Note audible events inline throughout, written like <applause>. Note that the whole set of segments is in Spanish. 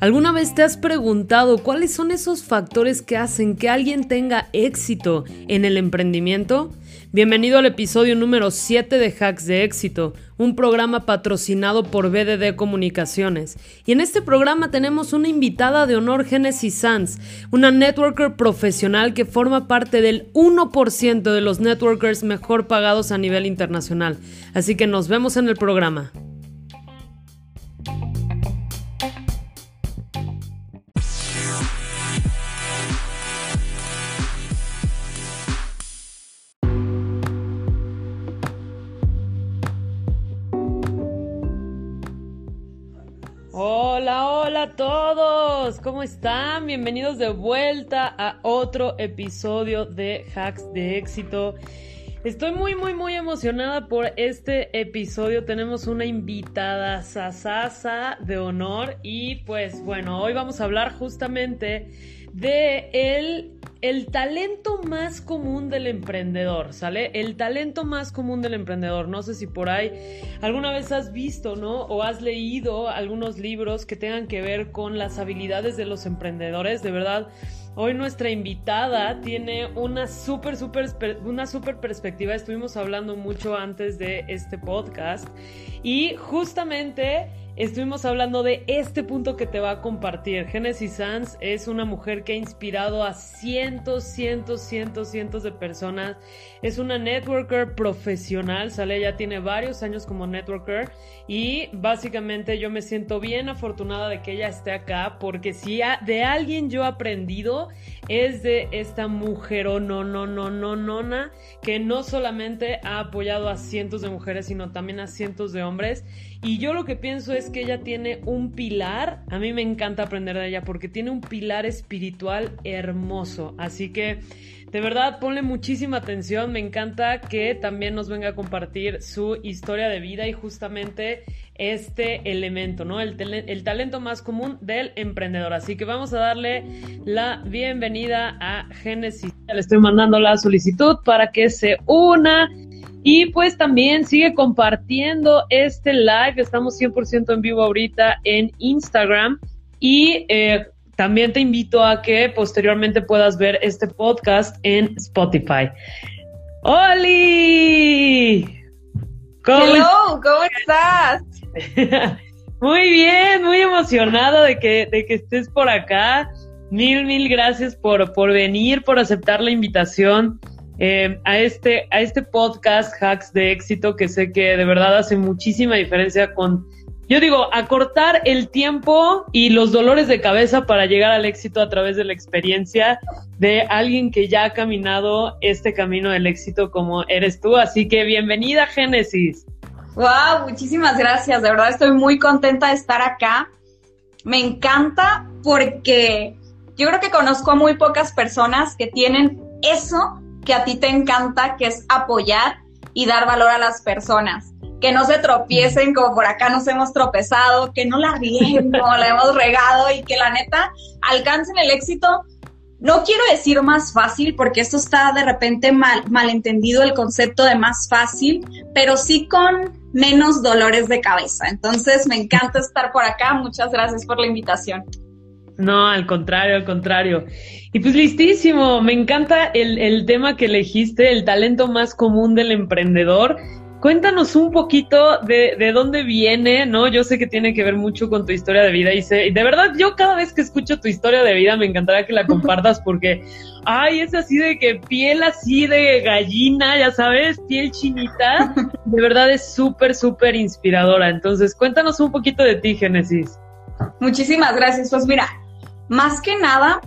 ¿Alguna vez te has preguntado cuáles son esos factores que hacen que alguien tenga éxito en el emprendimiento? Bienvenido al episodio número 7 de Hacks de Éxito, un programa patrocinado por BDD Comunicaciones. Y en este programa tenemos una invitada de honor, Genesis Sanz, una networker profesional que forma parte del 1% de los networkers mejor pagados a nivel internacional. Así que nos vemos en el programa. Hola, a todos, ¿cómo están? Bienvenidos de vuelta a otro episodio de Hacks de Éxito. Estoy muy, muy, muy emocionada por este episodio. Tenemos una invitada sasasa de honor y pues bueno, hoy vamos a hablar justamente de el, el talento más común del emprendedor, ¿sale? El talento más común del emprendedor. No sé si por ahí alguna vez has visto, ¿no? O has leído algunos libros que tengan que ver con las habilidades de los emprendedores. De verdad, Hoy nuestra invitada tiene una súper, súper, una súper perspectiva. Estuvimos hablando mucho antes de este podcast y justamente estuvimos hablando de este punto que te va a compartir. Genesis Sanz es una mujer que ha inspirado a cientos, cientos, cientos, cientos de personas. Es una networker profesional, sale, ya tiene varios años como networker y básicamente yo me siento bien afortunada de que ella esté acá porque si de alguien yo he aprendido es de esta mujer o no, no, no, no, nona que no solamente ha apoyado a cientos de mujeres sino también a cientos de hombres y yo lo que pienso es que ella tiene un pilar, a mí me encanta aprender de ella porque tiene un pilar espiritual hermoso. Así que de verdad ponle muchísima atención, me encanta que también nos venga a compartir su historia de vida y justamente este elemento, ¿no? El, el, talento más común del emprendedor. Así que vamos a darle la bienvenida a Genesis. Le estoy mandando la solicitud para que se una y pues también sigue compartiendo este live. Estamos 100% en vivo ahorita en Instagram. Y eh, también te invito a que posteriormente puedas ver este podcast en Spotify. ¡Holi! ¿Cómo Hello, ¿cómo estás? <laughs> muy bien, muy emocionado de que, de que estés por acá. Mil, mil gracias por, por venir, por aceptar la invitación. Eh, a, este, a este podcast Hacks de éxito que sé que de verdad hace muchísima diferencia con, yo digo, acortar el tiempo y los dolores de cabeza para llegar al éxito a través de la experiencia de alguien que ya ha caminado este camino del éxito como eres tú. Así que bienvenida, Génesis. Wow, muchísimas gracias. De verdad estoy muy contenta de estar acá. Me encanta porque yo creo que conozco a muy pocas personas que tienen eso que a ti te encanta, que es apoyar y dar valor a las personas. Que no se tropiecen como por acá nos hemos tropezado, que no la rieguen <laughs> como la hemos regado y que la neta alcancen el éxito. No quiero decir más fácil porque esto está de repente mal, malentendido el concepto de más fácil, pero sí con menos dolores de cabeza. Entonces me encanta estar por acá. Muchas gracias por la invitación. No, al contrario, al contrario. Y pues listísimo, me encanta el, el, tema que elegiste, el talento más común del emprendedor. Cuéntanos un poquito de, de, dónde viene, ¿no? Yo sé que tiene que ver mucho con tu historia de vida y sé, de verdad yo cada vez que escucho tu historia de vida me encantaría que la compartas porque, ay, es así de que piel así de gallina, ya sabes, piel chinita, de verdad es súper, súper inspiradora. Entonces, cuéntanos un poquito de ti, Génesis. Muchísimas gracias. Pues mira, más que nada,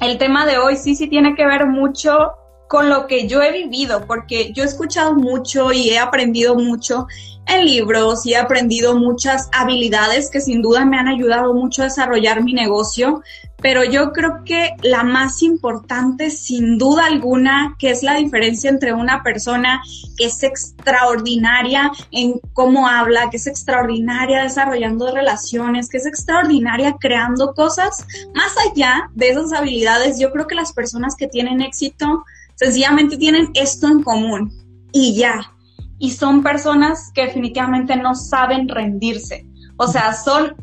el tema de hoy sí, sí tiene que ver mucho con lo que yo he vivido, porque yo he escuchado mucho y he aprendido mucho en libros y he aprendido muchas habilidades que sin duda me han ayudado mucho a desarrollar mi negocio, pero yo creo que la más importante, sin duda alguna, que es la diferencia entre una persona que es extraordinaria en cómo habla, que es extraordinaria desarrollando relaciones, que es extraordinaria creando cosas, más allá de esas habilidades, yo creo que las personas que tienen éxito sencillamente tienen esto en común y ya. y son personas que definitivamente no saben rendirse. O sea, son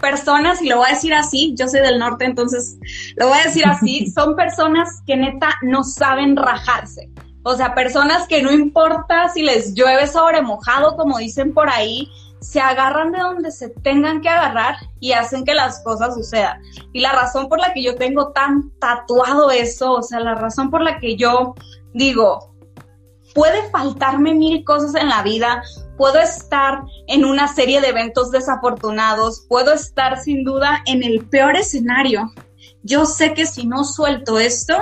personas, y lo voy a decir así, yo soy del norte, entonces lo voy a decir así, <laughs> son personas que neta no saben rajarse. O sea, personas que no importa si les llueve sobre mojado, como dicen por ahí, se agarran de donde se tengan que agarrar y hacen que las cosas sucedan. Y la razón por la que yo tengo tan tatuado eso, o sea, la razón por la que yo digo, puede faltarme mil cosas en la vida, puedo estar en una serie de eventos desafortunados, puedo estar sin duda en el peor escenario. Yo sé que si no suelto esto,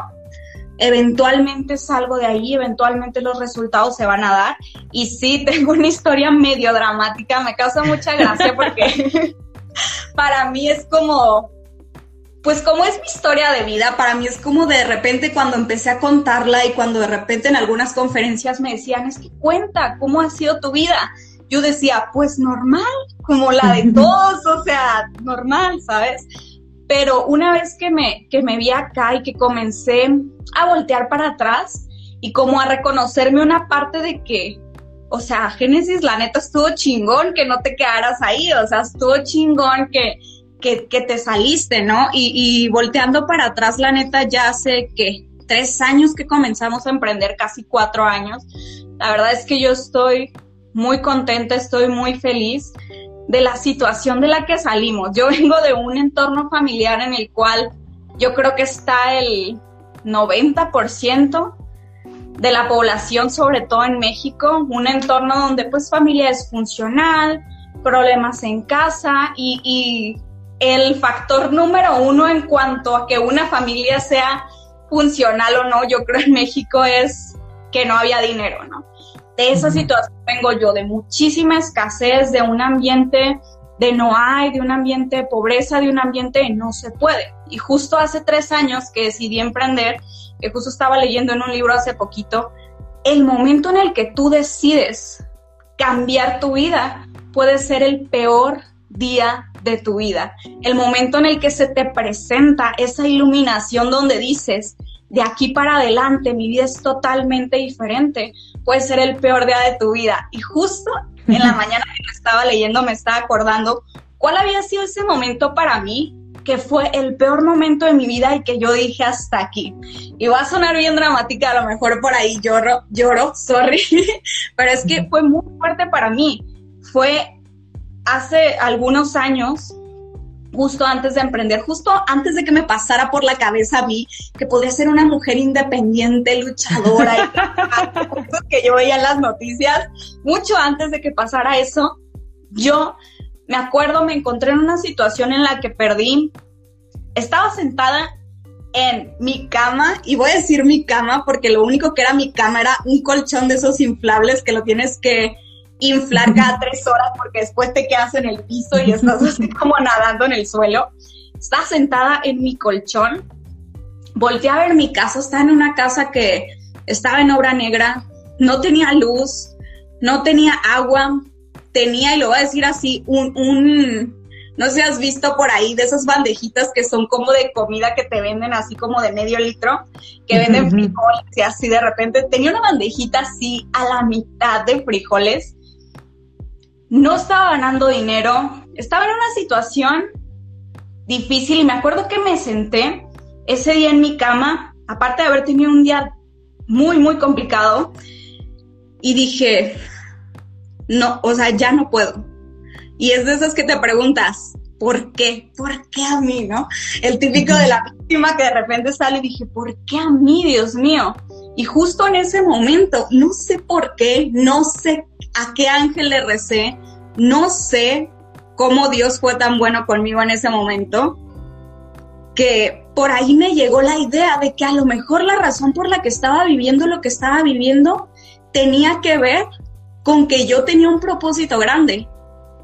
eventualmente salgo de ahí, eventualmente los resultados se van a dar. Y sí, <laughs> tengo una historia medio dramática, me causa mucha gracia <laughs> porque <laughs> para mí es como, pues como es mi historia de vida, para mí es como de repente cuando empecé a contarla y cuando de repente en algunas conferencias me decían, es que cuenta, ¿cómo ha sido tu vida? Yo decía, pues normal, como la de todos, o sea, normal, ¿sabes? Pero una vez que me, que me vi acá y que comencé a voltear para atrás y como a reconocerme una parte de que, o sea, Génesis, la neta estuvo chingón que no te quedaras ahí, o sea, estuvo chingón que, que, que te saliste, ¿no? Y, y volteando para atrás, la neta, ya hace que tres años que comenzamos a emprender, casi cuatro años. La verdad es que yo estoy muy contenta, estoy muy feliz de la situación de la que salimos. Yo vengo de un entorno familiar en el cual yo creo que está el 90% de la población, sobre todo en México, un entorno donde pues familia es funcional, problemas en casa y, el factor número uno en cuanto a que una familia sea funcional o no, yo creo en México es que no había dinero, ¿no? De esa situación vengo yo, de muchísima escasez, de un ambiente de no hay, de un ambiente de pobreza, de un ambiente de no se puede. Y justo hace tres años que decidí emprender, que justo estaba leyendo en un libro hace poquito, el momento en el que tú decides cambiar tu vida puede ser el peor día de tu vida. El momento en el que se te presenta esa iluminación donde dices, de aquí para adelante mi vida es totalmente diferente, puede ser el peor día de tu vida. Y justo en la <laughs> mañana que estaba leyendo me estaba acordando cuál había sido ese momento para mí que fue el peor momento de mi vida y que yo dije hasta aquí. Y va a sonar bien dramática, a lo mejor por ahí lloro, lloro, sorry, <laughs> pero es que fue muy fuerte para mí. Fue hace algunos años, justo antes de emprender, justo antes de que me pasara por la cabeza, vi que podía ser una mujer independiente, luchadora, y <laughs> que yo veía las noticias, mucho antes de que pasara eso, yo me acuerdo, me encontré en una situación en la que perdí, estaba sentada en mi cama, y voy a decir mi cama porque lo único que era mi cama era un colchón de esos inflables que lo tienes que inflar cada <laughs> tres horas porque después te quedas en el piso y estás así <laughs> como nadando en el suelo. Estaba sentada en mi colchón, volteé a ver mi casa, estaba en una casa que estaba en obra negra, no tenía luz, no tenía agua, tenía, y lo voy a decir así, un, un, no sé si has visto por ahí de esas bandejitas que son como de comida que te venden así como de medio litro, que venden frijoles y así de repente tenía una bandejita así a la mitad de frijoles no estaba ganando dinero, estaba en una situación difícil y me acuerdo que me senté ese día en mi cama, aparte de haber tenido un día muy, muy complicado, y dije, no, o sea, ya no puedo. Y es de esas que te preguntas, ¿por qué? ¿Por qué a mí, no? El típico de la víctima que de repente sale y dije, ¿por qué a mí, Dios mío? Y justo en ese momento, no sé por qué, no sé a qué ángel le recé, no sé cómo Dios fue tan bueno conmigo en ese momento, que por ahí me llegó la idea de que a lo mejor la razón por la que estaba viviendo lo que estaba viviendo tenía que ver con que yo tenía un propósito grande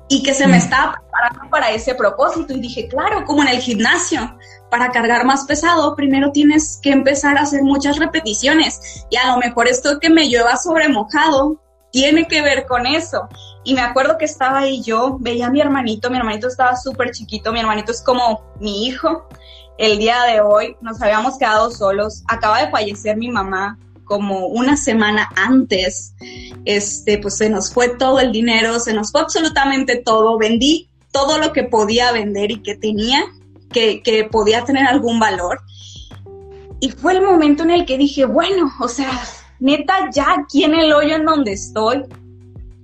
y que se me mm. estaba preparando para ese propósito. Y dije, claro, como en el gimnasio, para cargar más pesado, primero tienes que empezar a hacer muchas repeticiones. Y a lo mejor esto que me lleva sobre mojado tiene que ver con eso. Y me acuerdo que estaba ahí yo, veía a mi hermanito, mi hermanito estaba súper chiquito, mi hermanito es como mi hijo. El día de hoy nos habíamos quedado solos, acaba de fallecer mi mamá como una semana antes, este, pues se nos fue todo el dinero, se nos fue absolutamente todo, vendí todo lo que podía vender y que tenía, que, que podía tener algún valor. Y fue el momento en el que dije, bueno, o sea, neta, ya aquí en el hoyo en donde estoy,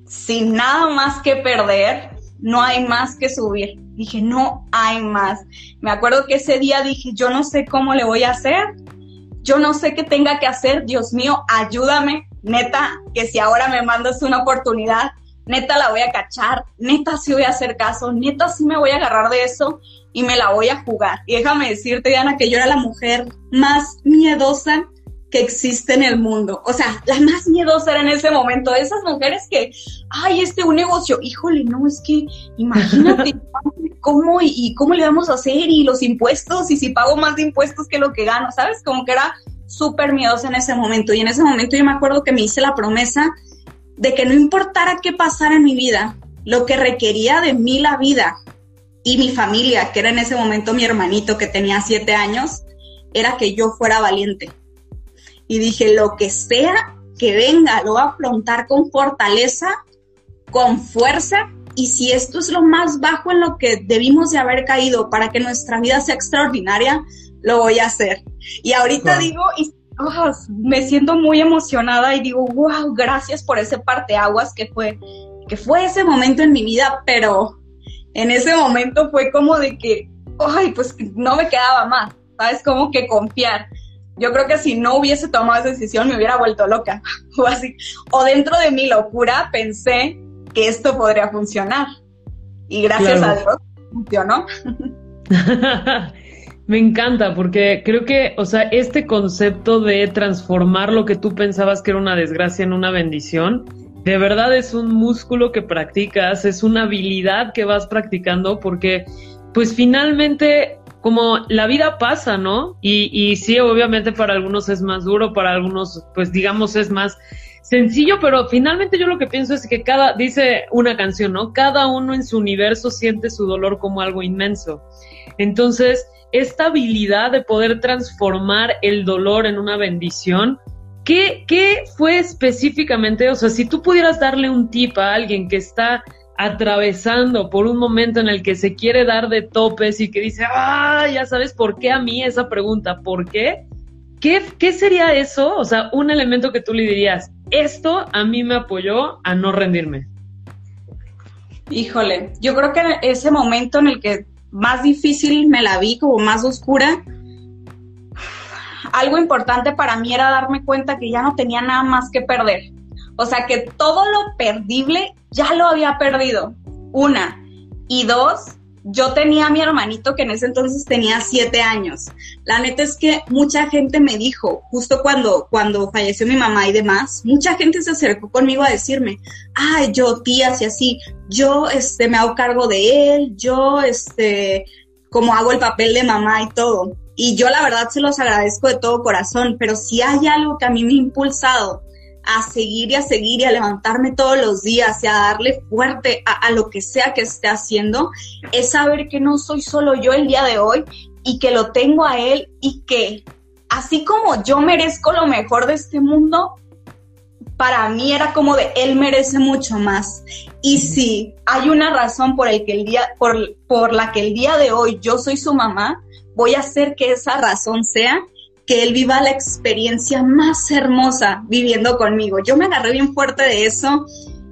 sin nada más que perder, no hay más que subir. Dije, no hay más. Me acuerdo que ese día dije, yo no sé cómo le voy a hacer, yo no sé qué tenga que hacer, Dios mío, ayúdame, neta, que si ahora me mandas una oportunidad, neta la voy a cachar, neta sí voy a hacer caso, neta sí me voy a agarrar de eso y me la voy a jugar. Y déjame decirte, Diana, que yo era la mujer más miedosa que existe en el mundo. O sea, la más miedosa era en ese momento. Esas mujeres que, ay, este un negocio, híjole, no, es que imagínate <laughs> cómo y, cómo le vamos a hacer y los impuestos y si pago más de impuestos que lo que gano, ¿sabes? Como que era súper miedosa en ese momento. Y en ese momento yo me acuerdo que me hice la promesa de que no importara qué pasara en mi vida, lo que requería de mí la vida y mi familia, que era en ese momento mi hermanito que tenía siete años, era que yo fuera valiente y dije, lo que sea que venga, lo voy a afrontar con fortaleza, con fuerza, y si esto es lo más bajo en lo que debimos de haber caído para que nuestra vida sea extraordinaria, lo voy a hacer. Y ahorita digo, y, oh, me siento muy emocionada y digo, wow, gracias por ese parteaguas que fue, que fue ese momento en mi vida, pero en ese momento fue como de que, ay, pues no me quedaba más, ¿sabes? Como que confiar yo creo que si no hubiese tomado esa decisión me hubiera vuelto loca <laughs> o así. O dentro de mi locura pensé que esto podría funcionar. Y gracias a Dios funcionó. <laughs> me encanta porque creo que, o sea, este concepto de transformar lo que tú pensabas que era una desgracia en una bendición, de verdad es un músculo que practicas, es una habilidad que vas practicando porque pues finalmente como la vida pasa, ¿no? Y, sí, obviamente para algunos es más duro, para algunos, pues digamos, es más sencillo, pero finalmente yo lo que pienso es que cada, dice una canción, ¿no? Cada uno en su universo siente su dolor como algo inmenso. Entonces, esta habilidad de poder transformar el dolor en una bendición, ¿qué, qué fue específicamente? O sea, si tú pudieras darle un tip a alguien que está atravesando por un momento en el que se quiere dar de topes y que dice, ah, ya sabes por qué a mí esa pregunta, ¿por qué? ¿Qué, ¿Qué sería eso? O sea, un elemento que tú le dirías, esto a mí me apoyó a no rendirme. Híjole, yo creo que ese momento en el que más difícil me la vi, como más oscura, algo importante para mí era darme cuenta que ya no tenía nada más que perder. O sea, que todo lo perdible ya lo había perdido. Una. Y dos, yo tenía a mi hermanito que en ese entonces tenía siete años. La neta es que mucha gente me dijo, justo cuando, cuando falleció mi mamá y demás, mucha gente se acercó conmigo a decirme, ay, yo tías y así, yo este, me hago cargo de él, yo este, como hago el papel de mamá y todo. Y yo la verdad se los agradezco de todo corazón, pero si hay algo que a mí me ha impulsado a seguir y a seguir y a levantarme todos los días y a darle fuerte a, lo que sea que esté haciendo, es saber que no soy solo yo el día de hoy y que lo tengo a él y que así como yo merezco lo mejor de este mundo, para mí era como de él merece mucho más. Y si hay una razón por, el que el día, por, por la que el día de hoy yo soy su mamá, voy a hacer que esa razón sea que él viva la experiencia más hermosa viviendo conmigo. Yo me agarré bien fuerte de eso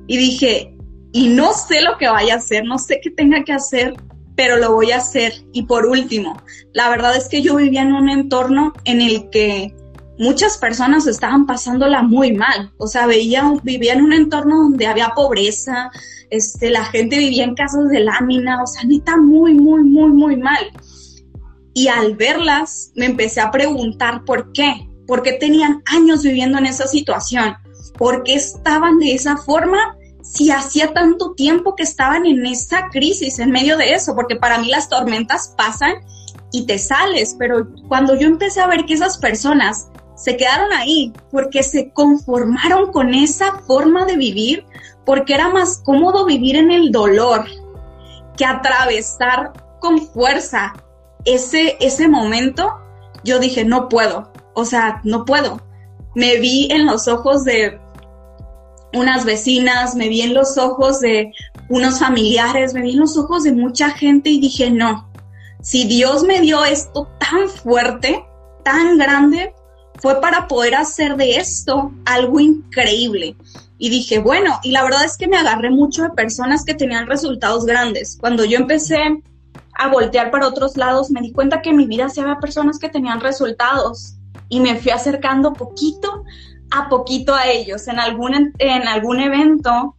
y dije, y no sé lo que vaya a hacer, no sé qué tenga que hacer, pero lo voy a hacer. Y por último, la verdad es que yo vivía en un entorno en el que muchas personas estaban pasándola muy mal. O sea, veía, vivía en un entorno donde había pobreza, este, la gente vivía en casas de lámina, o sea, neta, muy, muy, muy, muy mal. Y al verlas, me empecé a preguntar por qué, por qué tenían años viviendo en esa situación, por qué estaban de esa forma si hacía tanto tiempo que estaban en esa crisis, en medio de eso, porque para mí las tormentas pasan y te sales, pero cuando yo empecé a ver que esas personas se quedaron ahí porque se conformaron con esa forma de vivir, porque era más cómodo vivir en el dolor que atravesar con fuerza ese, ese momento yo dije, no puedo, o sea, no puedo. me vi en los ojos de unas vecinas, me vi en los ojos de unos familiares, me vi en los ojos de mucha gente y dije, no, si Dios me dio esto tan fuerte, tan grande, fue para poder hacer de esto algo increíble. Y dije, bueno, y la verdad es que me agarré mucho de personas que tenían resultados grandes. Cuando yo empecé a voltear para otros lados, me di cuenta que en mi vida se había personas que tenían resultados y me fui acercando poquito a poquito a ellos. En algún, en algún evento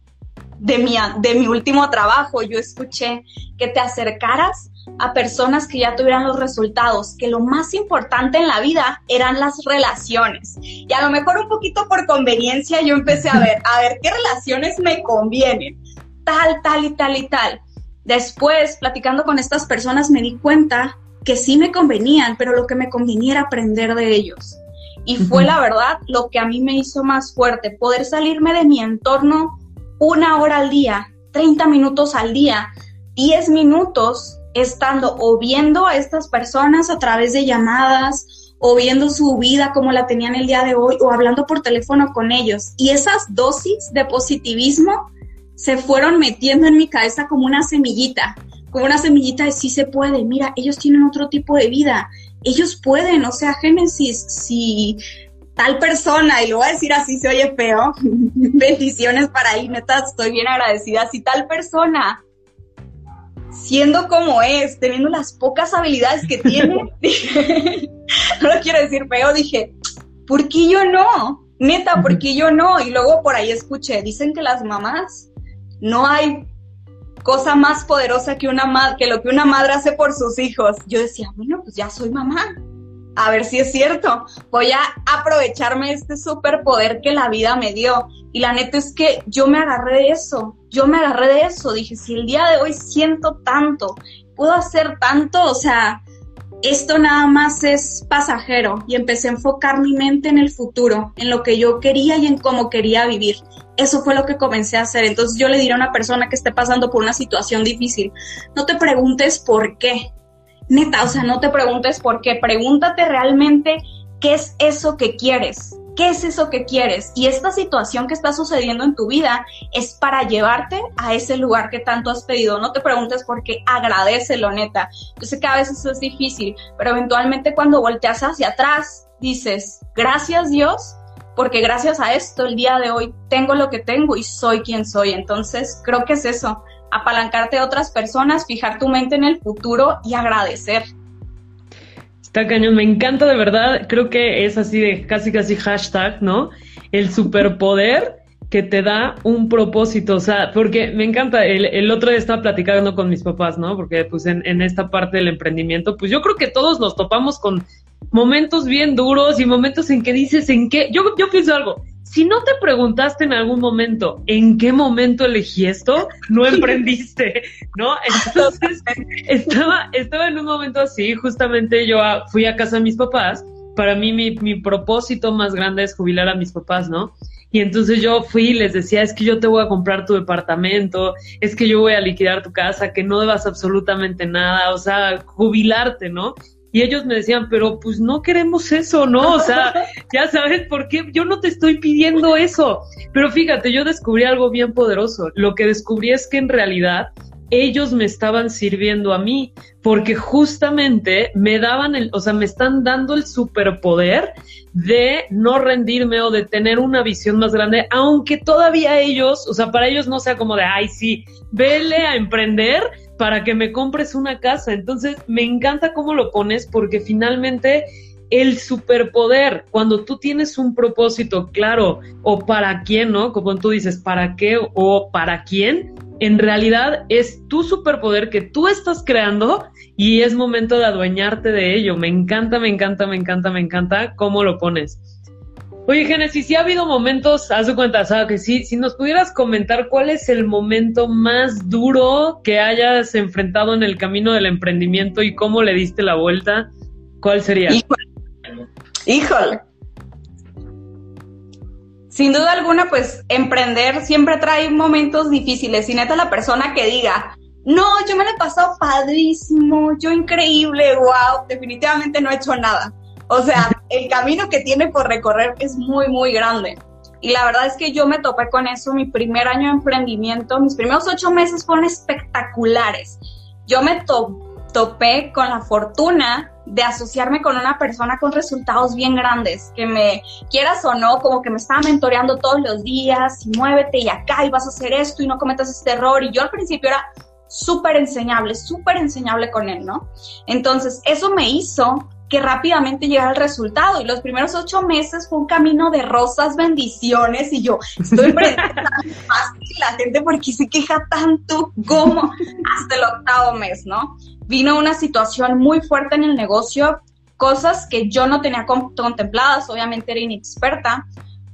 de mi, de mi último trabajo, yo escuché que te acercaras a personas que ya tuvieran los resultados, que lo más importante en la vida eran las relaciones. Y a lo mejor un poquito por conveniencia yo empecé a ver, a ver qué relaciones me convienen, tal, tal y tal y tal. Después, platicando con estas personas, me di cuenta que sí me convenían, pero lo que me convenía era aprender de ellos. Y fue la verdad lo que a mí me hizo más fuerte, poder salirme de mi entorno una hora al día, 30 minutos al día, 10 minutos estando o viendo a estas personas a través de llamadas o viendo su vida como la tenían el día de hoy o hablando por teléfono con ellos. Y esas dosis de positivismo se fueron metiendo en mi cabeza como una semillita, como una semillita de sí se puede, mira, ellos tienen otro tipo de vida, ellos pueden, o sea, Génesis, si tal persona, y lo voy a decir así, se oye feo, <laughs> bendiciones para ahí, neta, estoy bien agradecida, si tal persona siendo como es, teniendo las pocas habilidades que tiene, <laughs> <laughs> no lo quiero decir feo, dije, ¿por qué yo no? Neta, ¿por qué yo no? Y luego por ahí escuché, dicen que las mamás no hay cosa más poderosa que una que lo que una madre hace por sus hijos. Yo decía, bueno, pues ya soy mamá. A ver si es cierto. Voy a aprovecharme este superpoder que la vida me dio. Y la neta es que yo me agarré de eso yo me agarré de eso, dije, si el día de hoy siento tanto, puedo hacer tanto, o sea, esto nada más es pasajero y empecé a enfocar mi mente en el futuro, en lo que yo quería y en cómo quería vivir. Eso fue lo que comencé a hacer. Entonces yo le diré a una persona que esté pasando por una situación difícil, no te preguntes por qué. Neta, o sea, no te preguntes por qué, pregúntate realmente qué es eso que quieres. ¿Qué es eso que quieres? Y esta situación que está sucediendo en tu vida es para llevarte a ese lugar que tanto has pedido. No te preguntes por qué, agradecelo, neta. Yo sé que a veces es difícil, pero eventualmente cuando volteas hacia atrás, dices, gracias Dios, porque gracias a esto el día de hoy tengo lo que tengo y soy quien soy. Entonces, creo que es eso, apalancarte a otras personas, fijar tu mente en el futuro y agradecer. Está cañón, me encanta de verdad. Creo que es así de casi casi hashtag, ¿no? El superpoder que te da un propósito. O sea, porque me encanta. El, otro día estaba platicando con mis papás, ¿no? Porque pues en, en esta parte del emprendimiento, pues yo creo que todos nos topamos con momentos bien duros y momentos en que dices en qué. Yo, yo pienso algo si no te preguntaste en algún momento en qué momento elegí esto, no emprendiste, <laughs> ¿no? Entonces, estaba, estaba en un momento así, justamente yo fui a casa de mis papás, para mí mi, mi propósito más grande es jubilar a mis papás, ¿no? Y entonces yo fui y les decía, es que yo te voy a comprar tu departamento, es que yo voy a liquidar tu casa, que no debas absolutamente nada, o sea, jubilarte, ¿no? Y ellos me decían, pero pues no queremos eso, ¿no? O sea, <laughs> ya sabes por qué, yo no te estoy pidiendo eso. Pero fíjate, yo descubrí algo bien poderoso. Lo que descubrí es que en realidad ellos me estaban sirviendo a mí, porque justamente me daban el, o sea, me están dando el superpoder de no rendirme o de tener una visión más grande, aunque todavía ellos, o sea, para ellos no sea como de, ay, sí, vele a emprender, para que me compres una casa. Entonces, me encanta cómo lo pones porque finalmente el superpoder, cuando tú tienes un propósito claro o para quién, ¿no? Como tú dices, para qué o para quién, en realidad es tu superpoder que tú estás creando y es momento de adueñarte de ello. Me encanta, me encanta, me encanta, me encanta cómo lo pones. Oye, Génesis, si ha habido momentos, haz de cuenta, ¿sabes? Que sí, si nos pudieras comentar cuál es el momento más duro que hayas enfrentado en el camino del emprendimiento y cómo le diste la vuelta, ¿cuál sería? Híjole. Sin duda alguna, pues emprender siempre trae momentos difíciles. Y neta, la persona que diga, no, yo me lo he pasado padrísimo, yo increíble, wow, definitivamente no he hecho nada O sea, el camino que tiene por recorrer es muy, muy grande. Y la verdad es que yo me topé con eso mi primer año de emprendimiento. Mis primeros ocho meses fueron espectaculares. Yo me topé con la fortuna de asociarme con una persona con resultados bien grandes, que me quieras o no, como que me estaba mentoreando todos los días, y muévete y acá y vas a hacer esto y no cometas este error. Y yo al principio era súper enseñable, súper enseñable con él, ¿no? Entonces, eso me hizo que rápidamente llegara el resultado. Y los primeros ocho meses fue un camino de rosas, bendiciones. Y yo estoy <laughs> que la gente porque se queja tanto como hasta el octavo mes, ¿no? Vino una situación muy fuerte en el negocio, cosas que yo no tenía contempladas, obviamente era inexperta,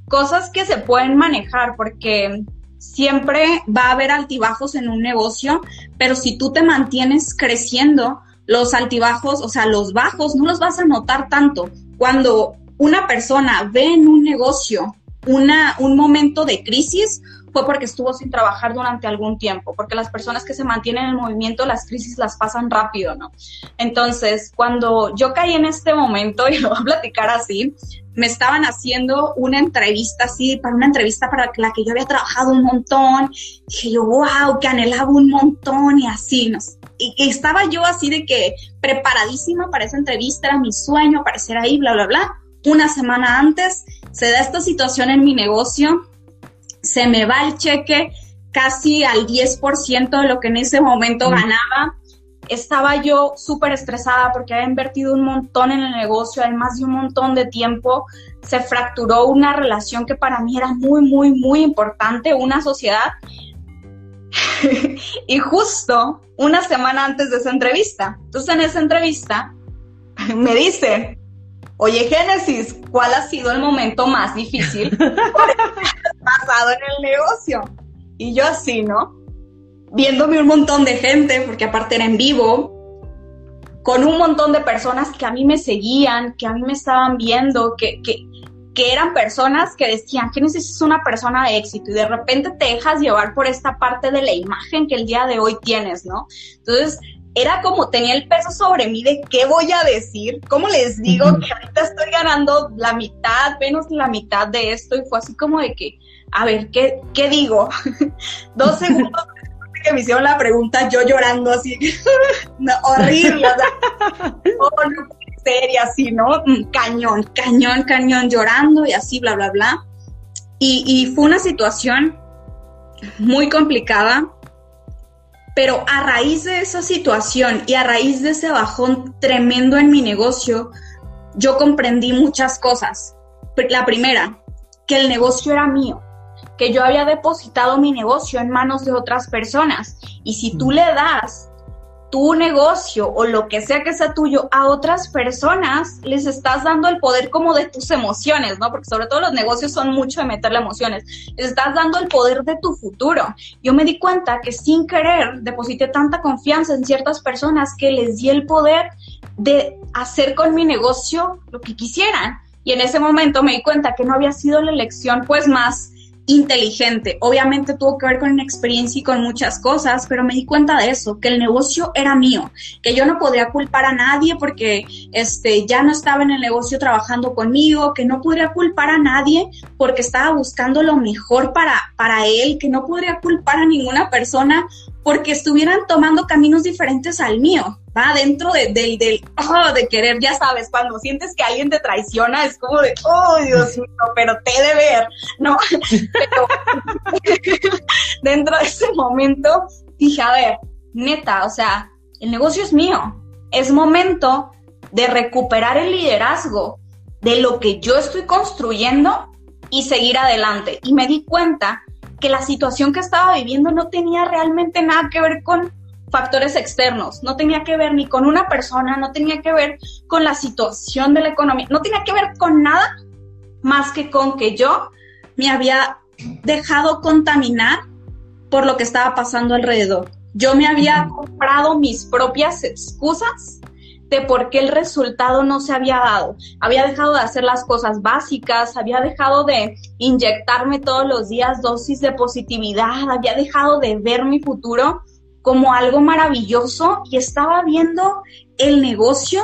cosas que se pueden manejar porque siempre va a haber altibajos en un negocio, pero si tú te mantienes creciendo, los altibajos, o sea, los bajos, no los vas a notar tanto. Cuando una persona ve en un negocio una, un momento de crisis, fue porque estuvo sin trabajar durante algún tiempo, porque las personas que se mantienen en movimiento, las crisis las pasan rápido, ¿no? Entonces, cuando yo caí en este momento, <laughs> y lo voy a platicar así, me estaban haciendo una entrevista así, para una entrevista para la que yo había trabajado un montón, dije yo, wow, que anhelaba un montón y así, ¿no? y estaba yo así de que preparadísima para esa entrevista, era mi sueño aparecer ahí, bla, bla, bla. Una semana antes se da esta situación en mi negocio, se me va el cheque casi al 10% de lo que en ese momento ganaba. Estaba yo súper estresada porque había invertido un montón en el negocio, además de un montón de tiempo. Se fracturó una relación que para mí era muy, muy, muy importante, una sociedad. <laughs> y justo una semana antes de esa entrevista. Entonces en esa entrevista <laughs> me dice, oye Génesis, ¿cuál ha sido el momento más difícil <laughs> pasado en el negocio? Y yo así, ¿no? Viéndome un montón de gente, porque aparte era en vivo, con un montón de personas que a mí me seguían, que a mí me estaban viendo, que, que, que eran personas que decían, Génesis es una persona de éxito y de repente te dejas llevar por esta parte de la imagen que el día de hoy tienes, ¿no? Entonces, era como tenía el peso sobre mí de qué voy a decir, cómo les digo que ahorita estoy ganando la mitad, menos la mitad de esto y fue así como de que, a ver, ¿qué, qué digo? <laughs> Dos segundos que me hicieron la pregunta, yo llorando así, <laughs> horrible, o oh, <laughs> no y así, ¿no? Mm, cañón, cañón, cañón, llorando y así, bla, bla, bla. Y, y fue una situación muy complicada, pero a raíz de esa situación y a raíz de ese bajón tremendo en mi negocio, yo comprendí muchas cosas. La primera, que el negocio era mío, que yo había depositado mi negocio en manos de otras personas. Y si tú le das tu negocio o lo que sea que sea tuyo a otras personas, les estás dando el poder como de tus emociones, ¿no? Porque sobre todo los negocios son mucho de meterle emociones. Les estás dando el poder de tu futuro. Yo me di cuenta que sin querer deposité tanta confianza en ciertas personas que les di el poder de hacer con mi negocio lo que quisieran. Y en ese momento me di cuenta que no había sido la elección pues más inteligente. Obviamente tuvo que ver con experiencia y con muchas cosas, pero me di cuenta de eso, que el negocio era mío, que yo no podría culpar a nadie porque este, ya no estaba en el negocio trabajando conmigo, que no podría culpar a nadie porque estaba buscando lo mejor para, para él, que no podría culpar a ninguna persona porque estuvieran tomando caminos diferentes al mío, va dentro de, del, del, oh, de querer, ya sabes, cuando sientes que alguien te traiciona, es como de, oh, Dios mío, pero te de ver, ¿no? <laughs> Pero <laughs> dentro de ese momento dije, a ver, neta, o sea, el negocio es mío, es momento de recuperar el liderazgo de lo que yo estoy construyendo y seguir adelante. Y me di cuenta que la situación que estaba viviendo no tenía realmente nada que ver con factores externos, no tenía que ver ni con una persona, no tenía que ver con la situación de la economía, no tenía que ver con nada más que con que yo me había dejado contaminar por lo que estaba pasando alrededor. Yo me había comprado mis propias excusas de por qué el resultado no se había dado. Había dejado de hacer las cosas básicas, había dejado de inyectarme todos los días dosis de positividad, había dejado de ver mi futuro como algo maravilloso y estaba viendo el negocio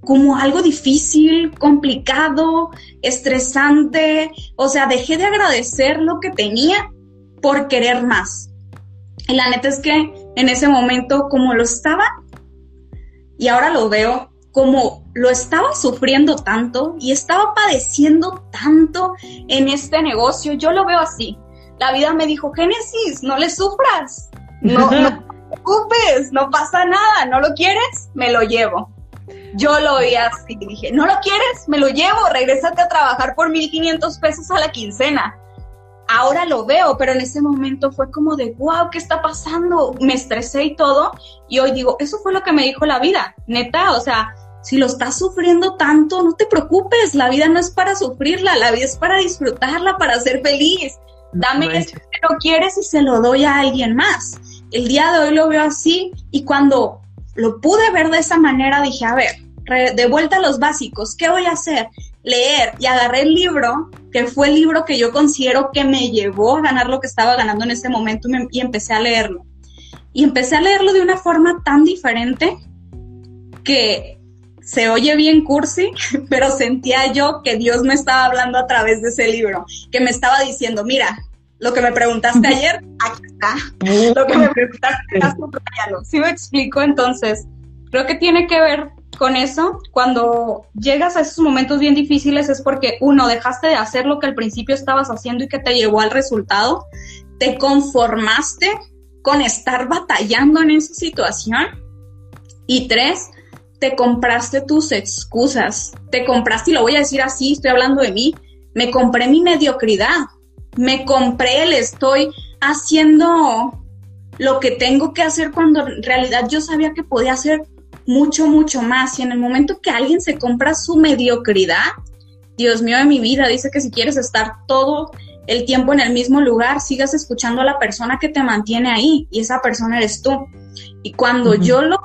como algo difícil, complicado, estresante. O sea, dejé de agradecer lo que tenía por querer más. Y la neta es que en ese momento, como lo estaba, y ahora lo veo, como lo estaba sufriendo tanto y estaba padeciendo tanto en este negocio, yo lo veo así. La vida me dijo, Génesis, no le sufras, no, no te <laughs> preocupes, no pasa nada, no lo quieres, me lo llevo. Yo lo vi así, dije, ¿no lo quieres? Me lo llevo, regrésate a trabajar por 1500 pesos a la quincena. Ahora lo veo, pero en ese momento fue como de, wow, ¿qué está pasando? Me estresé y todo. Y hoy digo, eso fue lo que me dijo la vida, neta, o sea, si lo estás sufriendo tanto, no te preocupes, la vida no es para sufrirla, la vida es para disfrutarla, para ser feliz. Dame eso que no quieres y se lo doy a alguien más. El día de hoy lo veo así y cuando lo pude ver de esa manera, dije, a ver, de vuelta a los básicos, ¿qué voy a hacer? Leer y agarré el libro, que fue el libro que yo considero que me llevó a ganar lo que estaba ganando en ese momento y, empecé a leerlo. Y empecé a leerlo de una forma tan diferente que se oye bien cursi, <laughs> pero sentía yo que Dios me estaba hablando a través de ese libro, que me estaba diciendo, mira, lo que me preguntaste ayer, aquí está. Lo que me preguntaste, está subrayado. ¿Sí me explico? Entonces, creo que tiene que ver con eso. Cuando llegas a esos momentos bien difíciles es porque, uno, dejaste de hacer lo que al principio estabas haciendo y que te llevó al resultado. Te conformaste con estar batallando en esa situación. Y tres, te compraste tus excusas. Te compraste, y lo voy a decir así, estoy hablando de mí, me compré mi mediocridad me compré el estoy haciendo lo que tengo que hacer cuando en realidad yo sabía que podía hacer mucho, mucho más. Y en el momento que alguien se compra su mediocridad, Dios mío de mi vida, dice que si quieres estar todo el tiempo en el mismo lugar, sigas escuchando a la persona que te mantiene ahí y esa persona eres tú. Y cuando yo lo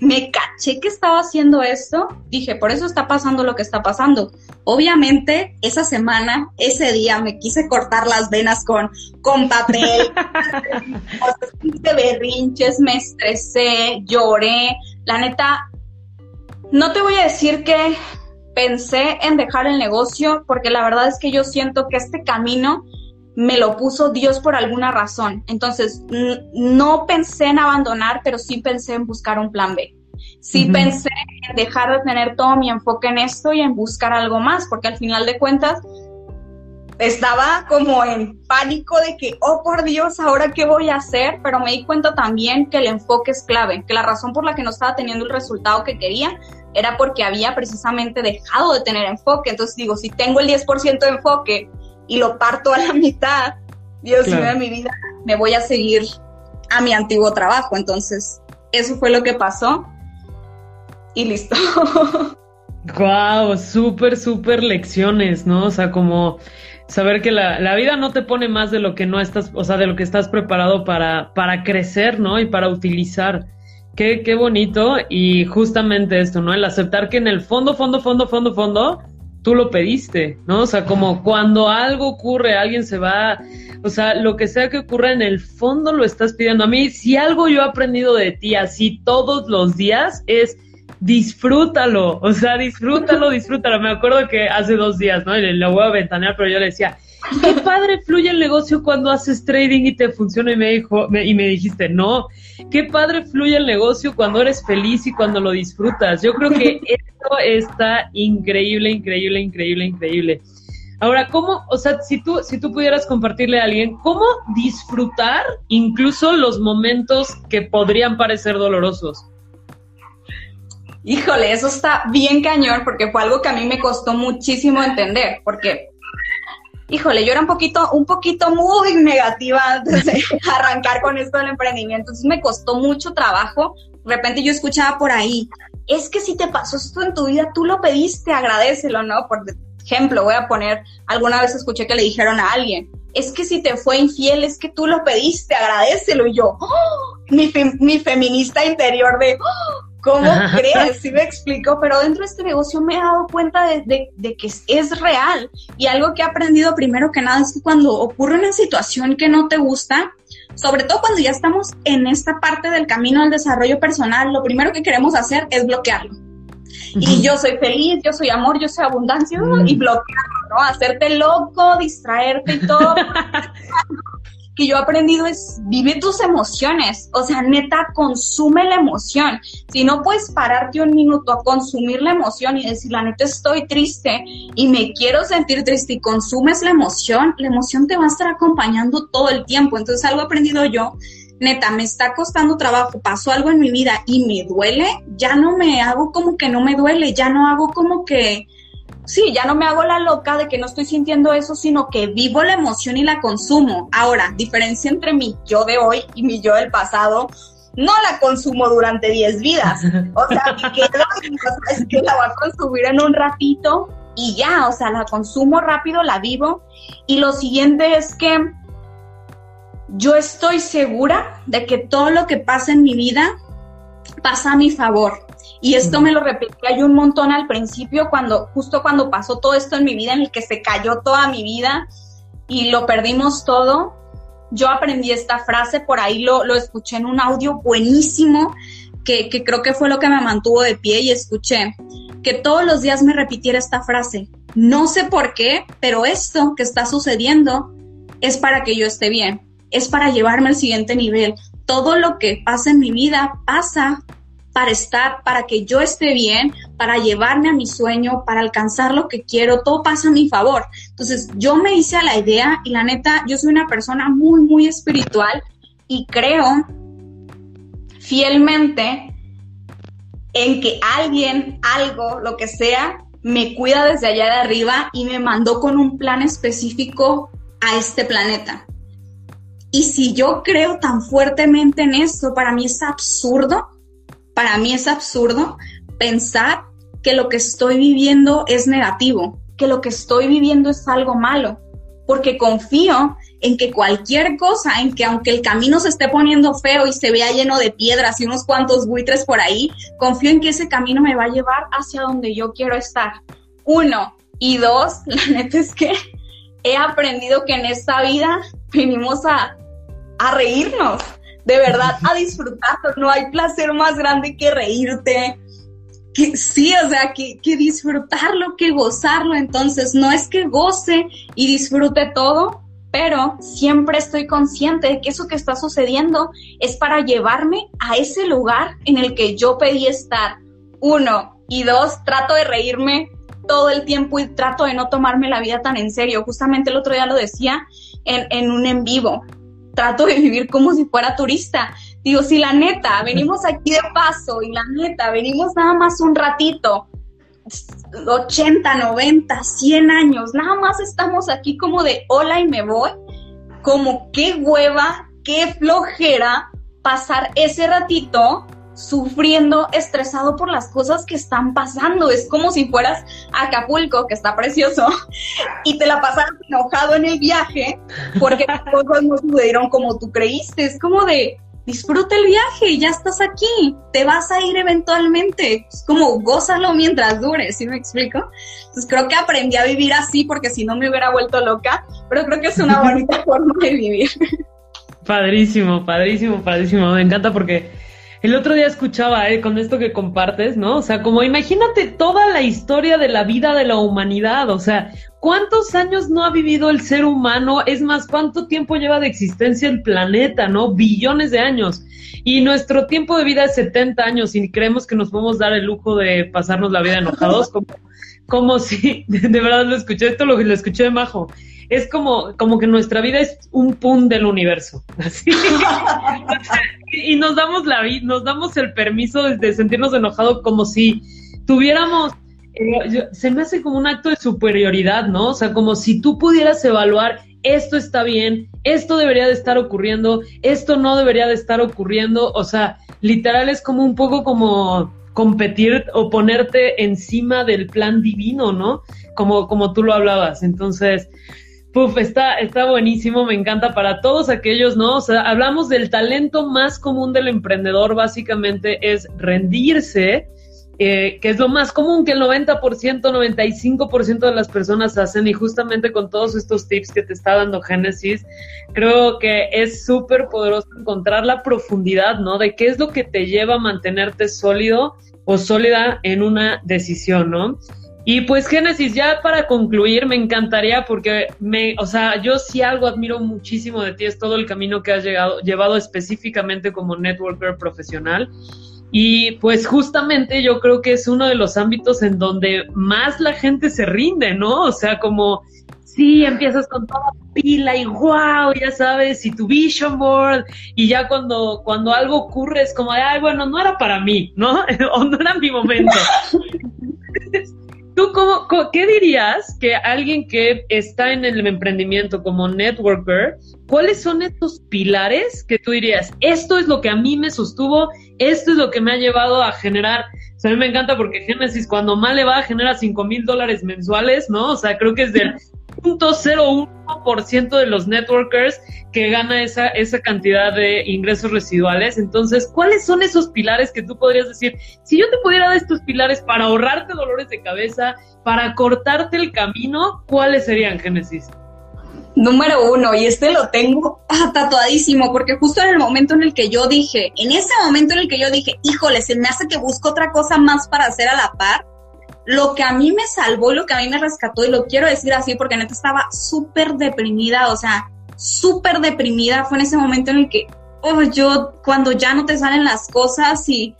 me caché que estaba haciendo esto, dije, por eso está pasando lo que está pasando. Obviamente, esa semana, ese día, me quise cortar las venas con, con papel, <laughs> de berrinches, me estresé, lloré. La neta, no te voy a decir que pensé en dejar el negocio, porque la verdad es que yo siento que este camino me lo puso Dios por alguna razón. Entonces, no pensé en abandonar, pero sí pensé en buscar un plan B. Sí pensé en dejar de tener todo mi enfoque en esto y en buscar algo más, porque al final de cuentas estaba como en pánico de que, oh por Dios, ahora qué voy a hacer, pero me di cuenta también que el enfoque es clave, que la razón por la que no estaba teniendo el resultado que quería era porque había precisamente dejado de tener enfoque. Entonces digo, si tengo el 10% de enfoque y lo parto a la mitad, Dios mío de mi vida, me voy a seguir a mi antiguo trabajo. Entonces, eso fue lo que pasó y listo. <laughs> Wow, súper, súper lecciones, ¿no? O sea, como saber que la, la, vida no te pone más de lo que no estás, o sea, de lo que estás preparado para, para crecer, ¿no? Y para utilizar. Qué, qué bonito. Y justamente esto, ¿no? El aceptar que en el fondo, fondo, fondo, fondo, fondo, tú lo pediste, ¿no? O sea, como cuando algo ocurre, alguien se va, o sea, lo que sea que ocurra en el fondo lo estás pidiendo. A mí, si algo yo he aprendido de ti así todos los días es disfrútalo, o sea, disfrútalo, disfrútalo. Me acuerdo que hace dos días, ¿no? Y lo voy a ventanear, pero yo le decía, qué padre fluye el negocio cuando haces trading y te funciona y me dijo, y me dijiste, no, qué padre fluye el negocio cuando eres feliz y cuando lo disfrutas. Yo creo que <laughs> esto está increíble, increíble, increíble, increíble. Ahora, ¿cómo, o sea, si tú, si tú pudieras compartirle a alguien, cómo disfrutar incluso los momentos que podrían parecer dolorosos? Híjole, eso está bien cañón porque fue algo que a mí me costó muchísimo entender, porque híjole, yo era un poquito, un poquito muy negativa antes de <laughs> arrancar con esto del emprendimiento, entonces me costó mucho trabajo. De repente yo escuchaba por ahí, es que si te pasó esto en tu vida, tú lo pediste, agradecelo, ¿no? Por ejemplo, voy a poner, alguna vez escuché que le dijeron a alguien, es que si te fue infiel, es que tú lo pediste, agradecelo. Y yo, ¡oh! mi, mi, feminista interior de, ¡oh! ¿Cómo crees? Sí me explico, pero dentro de este negocio me he dado cuenta de, que es real. Y algo que he aprendido primero que nada es que cuando ocurre una situación que no te gusta, sobre todo cuando ya estamos en esta parte del camino del desarrollo personal, lo primero que queremos hacer es bloquearlo. y yo soy feliz, yo soy amor, yo soy abundancia y bloquearlo, ¿no? Hacerte loco, distraerte y todo. <laughs> que yo he aprendido es vive tus emociones, o sea, neta, consume la emoción. Si no puedes pararte un minuto a consumir la emoción y decir, la neta, estoy triste y me quiero sentir triste y consumes la emoción, la emoción te va a estar acompañando todo el tiempo. Entonces, algo he aprendido yo, neta, me está costando trabajo, pasó algo en mi vida y me duele, ya no me hago como que no me duele, ya no hago como que sí, ya no me hago la loca de que no estoy sintiendo eso, sino que vivo la emoción y la consumo. Ahora, diferencia entre mi yo de hoy y mi yo del pasado, no la consumo durante 10 vidas. O sea, <laughs> quedo es que la voy a consumir en un ratito y ya, o sea, la consumo rápido, la vivo. Y lo siguiente es que yo estoy segura de que todo lo que pasa en mi vida pasa a mi favor. Y esto me lo repetía yo un montón al principio, cuando, justo cuando pasó todo esto en mi vida, en el que se cayó toda mi vida y lo perdimos todo. Yo aprendí esta frase, por ahí lo, lo escuché en un audio buenísimo, que, que creo que fue lo que me mantuvo de pie y escuché que todos los días me repitiera esta frase. No sé por qué, pero esto que está sucediendo es para que yo esté bien, es para llevarme al siguiente nivel. Todo lo que pasa en mi vida pasa para estar, para que yo esté bien, para llevarme a mi sueño, para alcanzar lo que quiero, todo pasa a mi favor. Entonces yo me hice a la idea y la neta, yo soy una persona muy, muy espiritual y creo fielmente en que alguien, algo, lo que sea, me cuida desde allá de arriba y me mandó con un plan específico a este planeta. Y si yo creo tan fuertemente en esto, para mí es absurdo para mí es absurdo pensar que lo que estoy viviendo es negativo, que lo que estoy viviendo es algo malo, porque confío en que cualquier cosa, en que aunque el camino se esté poniendo feo y se vea lleno de piedras y unos cuantos buitres por ahí, confío en que ese camino me va a llevar hacia donde yo quiero estar. Uno. Y dos, <laughs> la neta es que he aprendido que en esta vida venimos a, a reírnos de verdad a disfrutarlo. No hay placer más grande que reírte. Que, sí, o sea, que, que disfrutarlo, que gozarlo. Entonces, no es que goce y disfrute todo, pero siempre estoy consciente de que eso que está sucediendo es para llevarme a ese lugar en el que yo pedí estar. Uno. Y dos, trato de reírme todo el tiempo y trato de no tomarme la vida tan en serio. Justamente el otro día lo decía en, en un en vivo trato de vivir como si fuera turista. Digo, si la neta, venimos aquí de paso y la neta, venimos nada más un ratito, 80, 90, 100 años, nada más estamos aquí como de hola y me voy, como qué hueva, qué flojera pasar ese ratito sufriendo, estresado por las cosas que están pasando. Es como si fueras a Acapulco, que está precioso, <laughs> y te la pasaras enojado en el viaje porque las <laughs> cosas no sucedieron como tú creíste. Es como de, disfruta el viaje, ya estás aquí, te vas a ir eventualmente. Es como gózalo mientras dure, ¿sí me explico? Entonces creo que aprendí a vivir así porque si no me hubiera vuelto loca, pero creo que es una bonita <laughs> forma de vivir. Padrísimo, padrísimo, padrísimo. Me encanta porque el otro día escuchaba, eh, con esto que compartes, ¿no? O sea, como imagínate toda la historia de la vida de la humanidad, o sea, ¿cuántos años no ha vivido el ser humano? Es más, ¿cuánto tiempo lleva de existencia el planeta, ¿no? Billones de años. Y nuestro tiempo de vida es 70 años y creemos que nos podemos dar el lujo de pasarnos la vida enojados, como, como si, <laughs> de verdad lo escuché, esto lo, lo escuché de Majo es como, como que nuestra vida es un pun del universo. <laughs> y nos damos la nos damos el permiso de, sentirnos enojados como si tuviéramos eh, se me hace como un acto de superioridad, ¿no? O sea, como si tú pudieras evaluar esto está bien, esto debería de estar ocurriendo, esto no debería de estar ocurriendo, o sea, literal es como un poco como competir o ponerte encima del plan divino, ¿no? Como, como tú lo hablabas. Entonces, Puf, está, está buenísimo, me encanta para todos aquellos, ¿no? O sea, hablamos del talento más común del emprendedor, básicamente es rendirse eh, que es lo más común que el 90%, 95% de las personas hacen y justamente con todos estos tips que te está dando Génesis, creo que es súper poderoso encontrar la profundidad, ¿no? De qué es lo que te lleva a mantenerte sólido o sólida en una decisión, ¿no? Y pues Génesis, ya para concluir, me encantaría porque me, o sea, yo sí algo admiro muchísimo de ti, es todo el camino que has llegado, llevado específicamente como networker profesional. Y pues justamente yo creo que es uno de los ámbitos en donde más la gente se rinde, ¿no? O sea, como sí, empiezas con toda pila y wow, ya sabes, y tu vision board, y ya cuando, cuando algo ocurre es como, ay, bueno, no era para mí, ¿no? <laughs> o no era mi momento. <laughs> ¿Tú cómo, qué dirías que alguien que está en el emprendimiento como networker, cuáles son estos pilares que tú dirías, esto es lo que a mí me sostuvo, esto es lo que me ha llevado a generar, o sea, a mí me encanta porque Genesis cuando mal le va genera 5 mil dólares mensuales, ¿no? O sea, creo que es del 0.01% de los networkers que gana esa, esa cantidad de ingresos residuales. Entonces, ¿cuáles son esos pilares que tú podrías decir? Si yo te pudiera dar estos pilares para ahorrarte dolores de cabeza, para cortarte el camino, ¿cuáles serían, Génesis? Número uno, y este lo tengo <laughs> tatuadísimo, porque justo en el momento en el que yo dije, en ese momento en el que yo dije, híjole, se me hace que busco otra cosa más para hacer a la par, lo que a mí me salvó, lo que a mí me rescató, y lo quiero decir así porque neta estaba súper deprimida, o sea, súper deprimida, fue en ese momento en el que, oh, yo, cuando ya no te salen las cosas y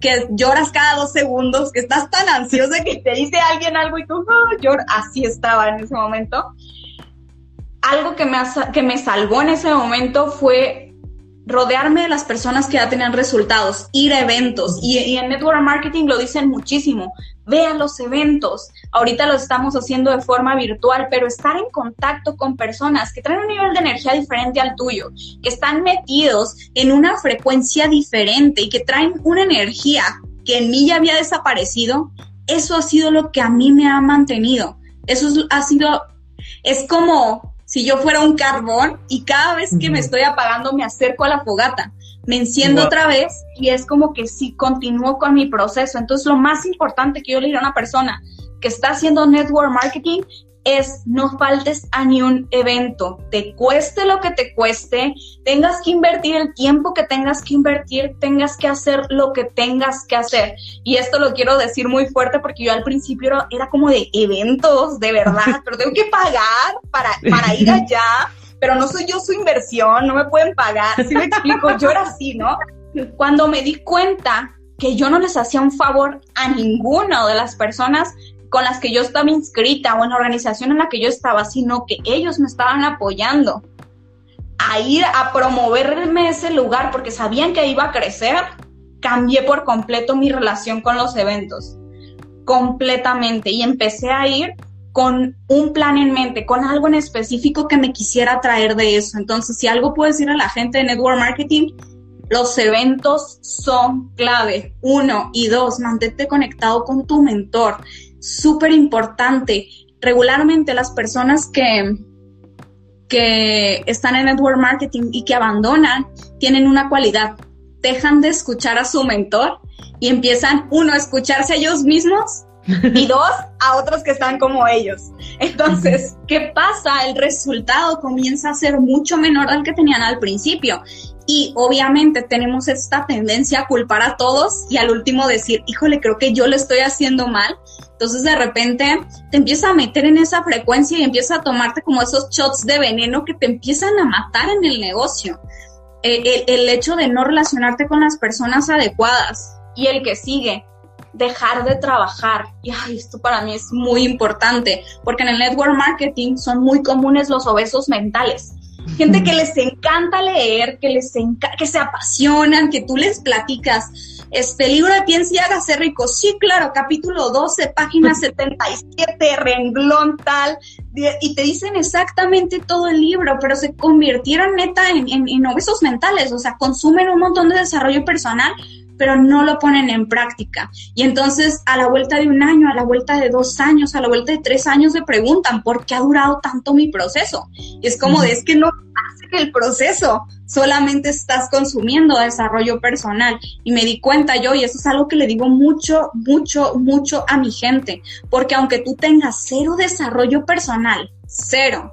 que lloras cada dos segundos, que estás tan ansiosa que te dice alguien algo y tú, oh, lloras, así estaba en ese momento. Algo que me, que me salvó en ese momento fue rodearme de las personas que ya tenían resultados, ir a eventos. Y, en Network Marketing lo dicen muchísimo. Vean los eventos. Ahorita los estamos haciendo de forma virtual, pero estar en contacto con personas que traen un nivel de energía diferente al tuyo, que están metidos en una frecuencia diferente y que traen una energía que en mí ya había desaparecido, eso ha sido lo que a mí me ha mantenido. Eso ha sido, es como si yo fuera un carbón y cada vez que me estoy apagando me acerco a la fogata, me enciendo otra vez y es como que sí continúo con mi proceso. Entonces lo más importante que yo le diría a una persona que está haciendo network marketing es no faltes a ni un evento, te cueste lo que te cueste, tengas que invertir el tiempo que tengas que invertir, tengas que hacer lo que tengas que hacer. Y esto lo quiero decir muy fuerte porque yo al principio era, como de eventos, de verdad, <laughs> pero tengo que pagar para, para ir allá, pero no soy yo su inversión, no me pueden pagar, si me explico, yo era así, ¿no? Cuando me di cuenta que yo no les hacía un favor a ninguna de las personas con las que yo estaba inscrita o en la organización en la que yo estaba, sino que ellos me estaban apoyando a ir a promoverme ese lugar porque sabían que iba a crecer, cambié por completo mi relación con los eventos, completamente, y empecé a ir con un plan en mente, con algo en específico que me quisiera traer de eso. Entonces, si algo puedo decir a la gente de Network Marketing, los eventos son clave. Uno y dos, mantente conectado con tu mentor súper importante. Regularmente las personas que, que están en network marketing y que abandonan tienen una cualidad. Dejan de escuchar a su mentor y empiezan, uno, a escucharse a ellos mismos y <laughs> dos, a otros que están como ellos. Entonces, ¿qué pasa? El resultado comienza a ser mucho menor al que tenían al principio. Y obviamente tenemos esta tendencia a culpar a todos y al último decir, híjole, creo que yo lo estoy haciendo mal. Entonces de repente te empieza a meter en esa frecuencia y empieza a tomarte como esos shots de veneno que te empiezan a matar en el negocio. El, hecho de no relacionarte con las personas adecuadas y el que sigue, dejar de trabajar. Y esto para mí es muy importante, porque en el network marketing son muy comunes los obesos mentales. Gente que <laughs> les encanta leer, que les que se apasionan, que tú les platicas este libro de Piensa y hágase rico. Sí, claro, capítulo 12, página <laughs> 77, renglón tal, y te dicen exactamente todo el libro, pero se convirtieron neta en, en, en obesos mentales, o sea, consumen un montón de desarrollo personal pero no lo ponen en práctica. Y entonces a la vuelta de un año, a la vuelta de dos años, a la vuelta de tres años se preguntan, ¿por qué ha durado tanto mi proceso? Y es como de, es que no hace el proceso, solamente estás consumiendo desarrollo personal. Y me di cuenta yo, y eso es algo que le digo mucho, mucho, mucho a mi gente, porque aunque tú tengas cero desarrollo personal, cero,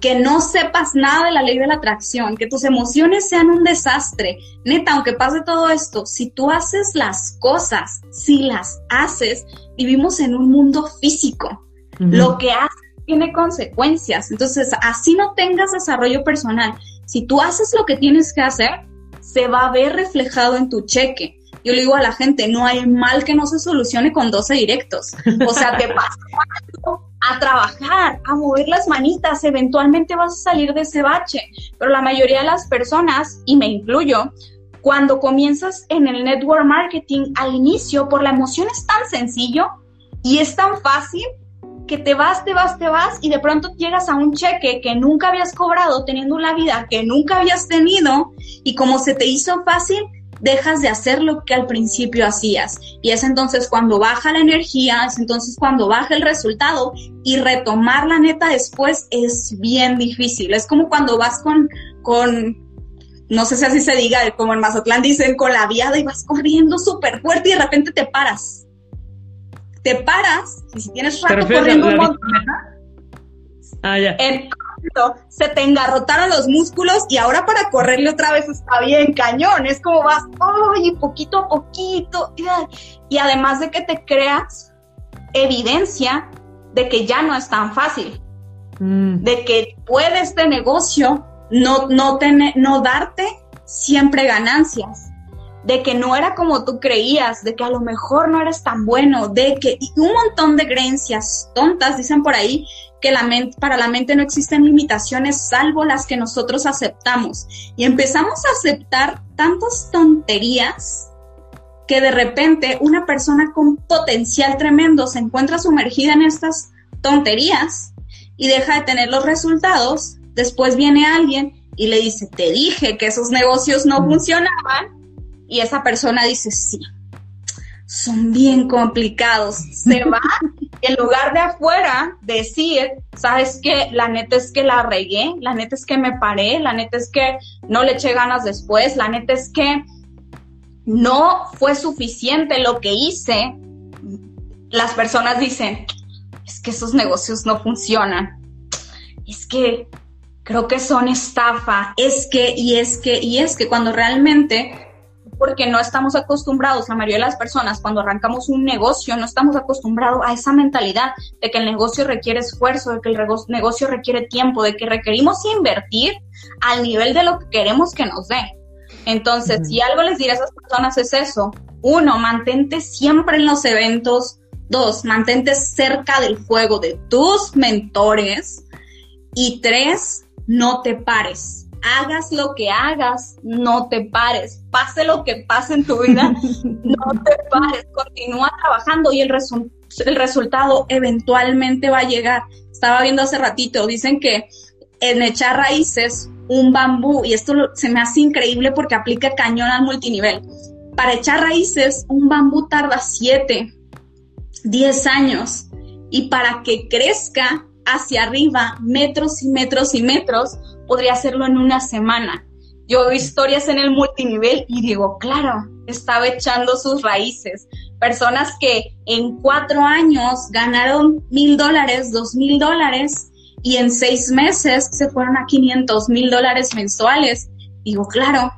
que no sepas nada de la ley de la atracción, que tus emociones sean un desastre. Neta, aunque pase todo esto, si tú haces las cosas, si las haces, vivimos en un mundo físico. Lo que haces tiene consecuencias. Entonces, así no tengas desarrollo personal. Si tú haces lo que tienes que hacer, se va a ver reflejado en tu cheque. Yo le digo a la gente, no hay mal que no se solucione con 12 directos. O sea, te pasa a trabajar, a mover las manitas, eventualmente vas a salir de ese bache. Pero la mayoría de las personas, y me incluyo, cuando comienzas en el network marketing al inicio, por la emoción es tan sencillo y es tan fácil que te vas, te vas, te vas y de pronto llegas a un cheque que nunca habías cobrado teniendo una vida que nunca habías tenido y como se te hizo fácil, dejas de hacer lo que al principio hacías. Y es entonces cuando baja la energía, es entonces cuando baja el resultado y retomar la neta después es bien difícil. Es como cuando vas con, con no sé si así se diga, como en Mazatlán dicen, con la viada y vas corriendo súper fuerte y de repente te paras. Te paras y si tienes rato corriendo un montón, Ah, ya se te engarrotaron los músculos y ahora para correrle otra vez está bien cañón. Es como vas, ay, poquito a poquito. Y además de que te creas evidencia de que ya no es tan fácil. Mm. De que puede este negocio no, no, tener, no darte siempre ganancias de que no era como tú creías, de que a lo mejor no eres tan bueno, de que y un montón de creencias tontas, dicen por ahí, que la mente, para la mente no existen limitaciones salvo las que nosotros aceptamos. Y empezamos a aceptar tantas tonterías que de repente una persona con potencial tremendo se encuentra sumergida en estas tonterías y deja de tener los resultados. Después viene alguien y le dice, te dije que esos negocios no funcionaban y esa persona dice, sí, son bien complicados. Se <laughs> va en lugar de afuera decir, sabes que la neta es que la regué, la neta es que me paré, la neta es que no le eché ganas después, la neta es que no fue suficiente lo que hice. Las personas dicen, es que esos negocios no funcionan. Es que creo que son estafa, es que, y es que, y es que cuando realmente porque no estamos acostumbrados, la mayoría de las personas, cuando arrancamos un negocio, no estamos acostumbrados a esa mentalidad de que el negocio requiere esfuerzo, de que el negocio requiere tiempo, de que requerimos invertir al nivel de lo que queremos que nos dé. Entonces, si algo les diré a esas personas es eso, uno, mantente siempre en los eventos, dos, mantente cerca del fuego de tus mentores. Y tres, no te pares hagas lo que hagas, no te pares. Pase lo que pase en tu vida, <laughs> no te pares. Continúa trabajando y el, el resultado eventualmente va a llegar. Estaba viendo hace ratito, dicen que en echar raíces, un bambú, y esto se me hace increíble porque aplica cañón al multinivel. Para echar raíces, un bambú tarda 7, 10 años. Y para que crezca hacia arriba, metros y metros y metros, podría hacerlo en una semana. Yo veo historias en el multinivel y digo, claro, estaba echando sus raíces. Personas que en cuatro años ganaron mil dólares, dos mil dólares y en seis meses se fueron a 500 mil dólares mensuales. Digo, claro,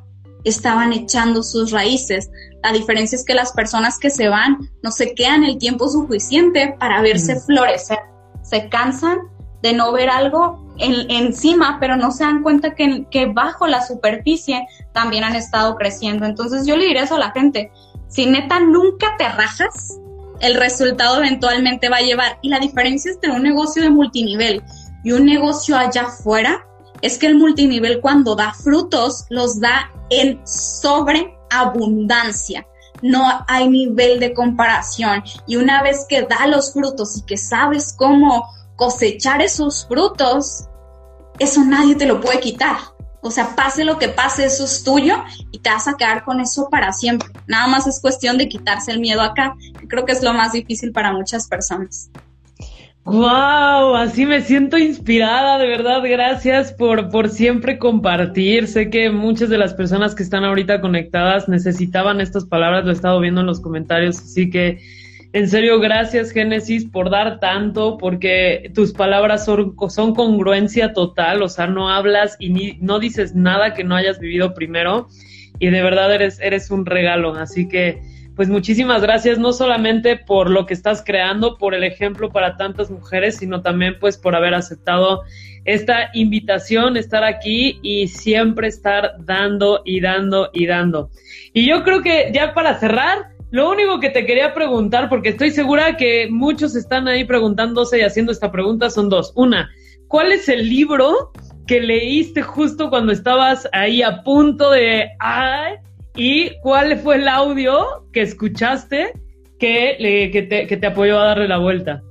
estaban echando sus raíces. La diferencia es que las personas que se van no se quedan el tiempo suficiente para verse florecer. Se cansan de no ver algo encima, pero no se dan cuenta que, bajo la superficie también han estado creciendo. Entonces yo le diré eso a la gente, si neta nunca te rajas, el resultado eventualmente va a llevar. Y la diferencia entre un negocio de multinivel y un negocio allá afuera es que el multinivel cuando da frutos los da en sobreabundancia. No hay nivel de comparación. Y una vez que da los frutos y que sabes cómo cosechar esos frutos, eso nadie te lo puede quitar. O sea, pase lo que pase, eso es tuyo y te vas a quedar con eso para siempre. Nada más es cuestión de quitarse el miedo acá, creo que es lo más difícil para muchas personas. Wow, así me siento inspirada, de verdad, gracias por, por siempre compartir. Sé que muchas de las personas que están ahorita conectadas necesitaban estas palabras, lo he estado viendo en los comentarios, así que en serio, gracias Génesis por dar tanto, porque tus palabras son, congruencia total, o sea, no hablas y ni, no dices nada que no hayas vivido primero y de verdad eres, eres un regalo, así que pues muchísimas gracias, no solamente por lo que estás creando, por el ejemplo para tantas mujeres, sino también pues por haber aceptado esta invitación, estar aquí y siempre estar dando y dando y dando. Y yo creo que ya para cerrar, lo único que te quería preguntar, porque estoy segura que muchos están ahí preguntándose y haciendo esta pregunta, son dos. Una, ¿cuál es el libro que leíste justo cuando estabas ahí a punto de... Ay, ¿Y cuál fue el audio que escuchaste que, que, te, que te apoyó a darle la vuelta?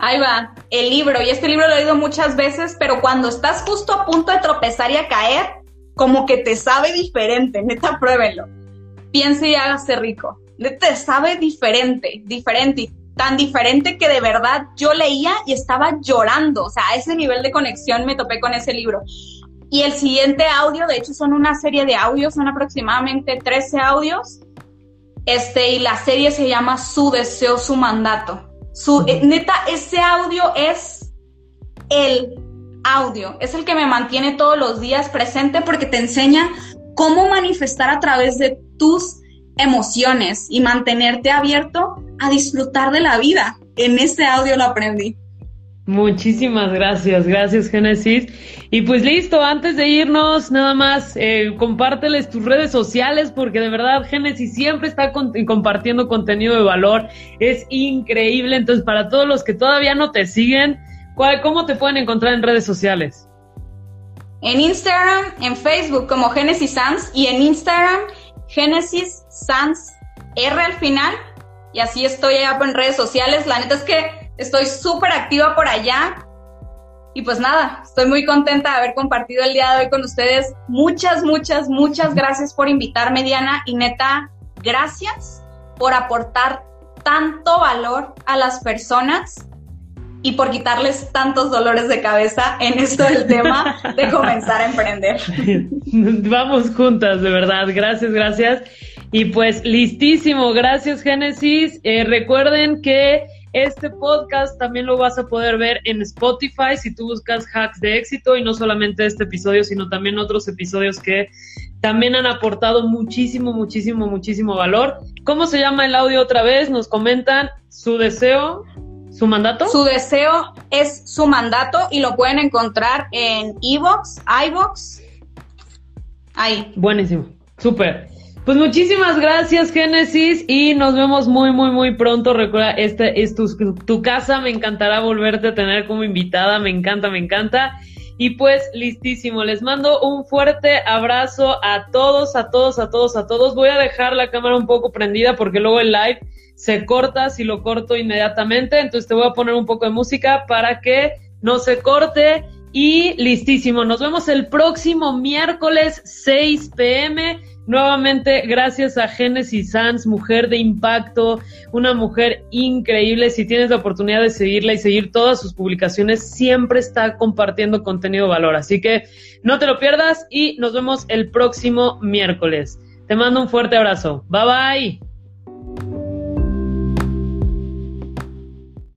Ahí va, el libro. Y este libro lo he leído muchas veces, pero cuando estás justo a punto de tropezar y a caer, como que te sabe diferente. Neta, pruébenlo. Piense y hágase rico. Sabe diferente, diferente. Tan diferente que de verdad yo leía y estaba llorando. O sea, a ese nivel de conexión me topé con ese libro. Y el siguiente audio, de hecho son una serie de audios, son aproximadamente 13 audios. Este, y la serie se llama Su deseo, su mandato. Su, eh, neta, ese audio es el audio, es el que me mantiene todos los días presente porque te enseña cómo manifestar a través de tus emociones y mantenerte abierto a disfrutar de la vida. En ese audio lo aprendí. Muchísimas gracias, gracias Génesis. Y pues listo, antes de irnos, nada más, eh, compárteles tus redes sociales porque de verdad Génesis siempre está compartiendo contenido de valor, es increíble. Entonces, para todos los que todavía no te siguen, ¿cómo te pueden encontrar en redes sociales? En Instagram, en Facebook como Génesis Sans y en Instagram Génesis Sans R al final. Y así estoy allá en redes sociales. La neta es que Estoy súper activa por allá. Y pues nada, estoy muy contenta de haber compartido el día de hoy con ustedes. Muchas, muchas, muchas gracias por invitarme, Diana. Y neta, gracias por aportar tanto valor a las personas y por quitarles tantos dolores de cabeza en esto del tema de <laughs> comenzar a emprender. <laughs> Vamos juntas, de verdad. Gracias, gracias. Y pues listísimo. Gracias, Génesis. Eh, recuerden que este podcast también lo vas a poder ver en Spotify si tú buscas hacks de éxito y no solamente este episodio, sino también otros episodios que también han aportado muchísimo, muchísimo, muchísimo valor. ¿Cómo se llama el audio otra vez? Nos comentan su deseo, su mandato. Su deseo es su mandato y lo pueden encontrar en Evox, iVox. Ahí. Buenísimo, súper. Pues muchísimas gracias, Génesis, y nos vemos muy, muy, muy pronto. Recuerda, esta es tu, casa, me encantará volverte a tener como invitada, me encanta, me encanta. Y pues listísimo, les mando un fuerte abrazo a todos, a todos, a todos, a todos. Voy a dejar la cámara un poco prendida porque luego el live se corta si lo corto inmediatamente. Entonces te voy a poner un poco de música para que no se corte. Y listísimo, nos vemos el próximo miércoles 6 pm Nuevamente, gracias a Genesis Sanz, mujer de impacto, una mujer increíble. Si tienes la oportunidad de seguirla y seguir todas sus publicaciones, siempre está compartiendo contenido de valor. Así que no te lo pierdas y nos vemos el próximo miércoles. Te mando un fuerte abrazo. Bye bye.